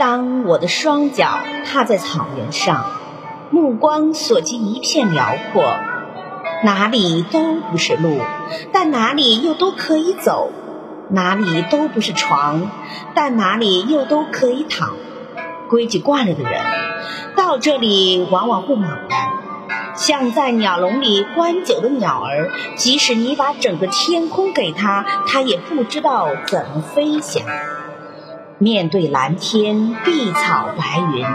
当我的双脚踏在草原上，目光所及一片辽阔，哪里都不是路，但哪里又都可以走；哪里都不是床，但哪里又都可以躺。规矩惯了的人，到这里往往会茫然，像在鸟笼里关久的鸟儿，即使你把整个天空给它，它也不知道怎么飞翔。面对蓝天、碧草、白云，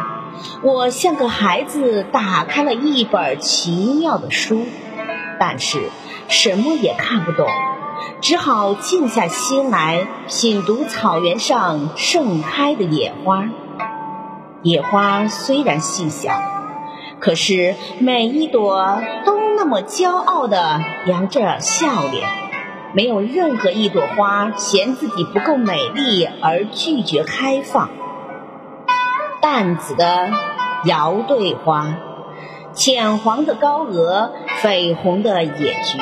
我像个孩子打开了一本奇妙的书，但是什么也看不懂，只好静下心来品读草原上盛开的野花。野花虽然细小，可是每一朵都那么骄傲地扬着笑脸。没有任何一朵花嫌自己不够美丽而拒绝开放。淡紫的摇对花，浅黄的高鹅，绯红的野菊，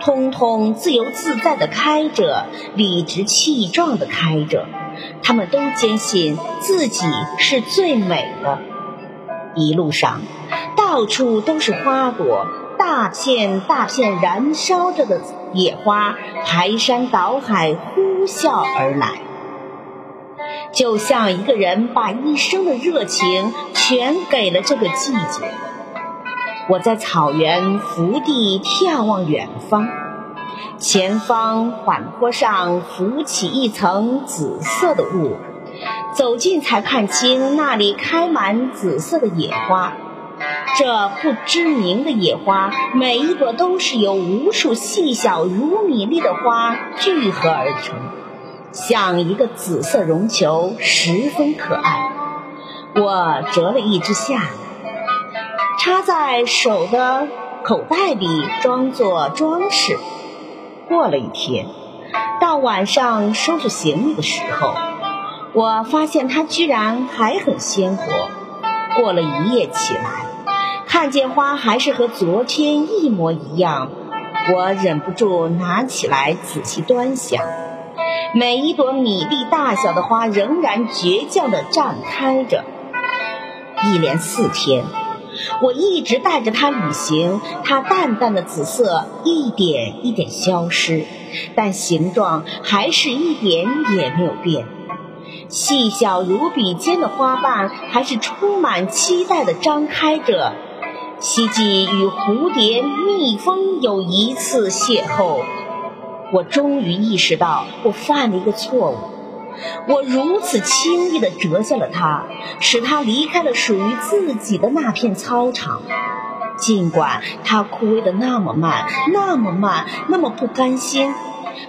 通通自由自在地开着，理直气壮地开着。他们都坚信自己是最美的。一路上，到处都是花朵。大片大片燃烧着的野花，排山倒海呼啸而来，就像一个人把一生的热情全给了这个季节。我在草原伏地眺望远方，前方缓坡上浮起一层紫色的雾，走近才看清那里开满紫色的野花。这不知名的野花，每一朵都是由无数细小如米粒的花聚合而成，像一个紫色绒球，十分可爱。我折了一只下来，插在手的口袋里，装作装饰。过了一天，到晚上收拾行李的时候，我发现它居然还很鲜活。过了一夜起来。看见花还是和昨天一模一样，我忍不住拿起来仔细端详。每一朵米粒大小的花仍然倔强地绽开着。一连四天，我一直带着它旅行，它淡淡的紫色一点一点消失，但形状还是一点也没有变。细小如笔尖的花瓣还是充满期待地张开着。希冀与蝴蝶、蜜蜂有一次邂逅，我终于意识到我犯了一个错误。我如此轻易地折下了它，使它离开了属于自己的那片操场。尽管它枯萎的那么慢，那么慢，那么不甘心，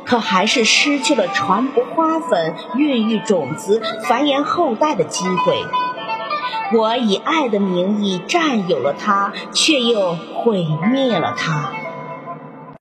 可还是失去了传播花粉、孕育种子、繁衍后代的机会。我以爱的名义占有了它，却又毁灭了它。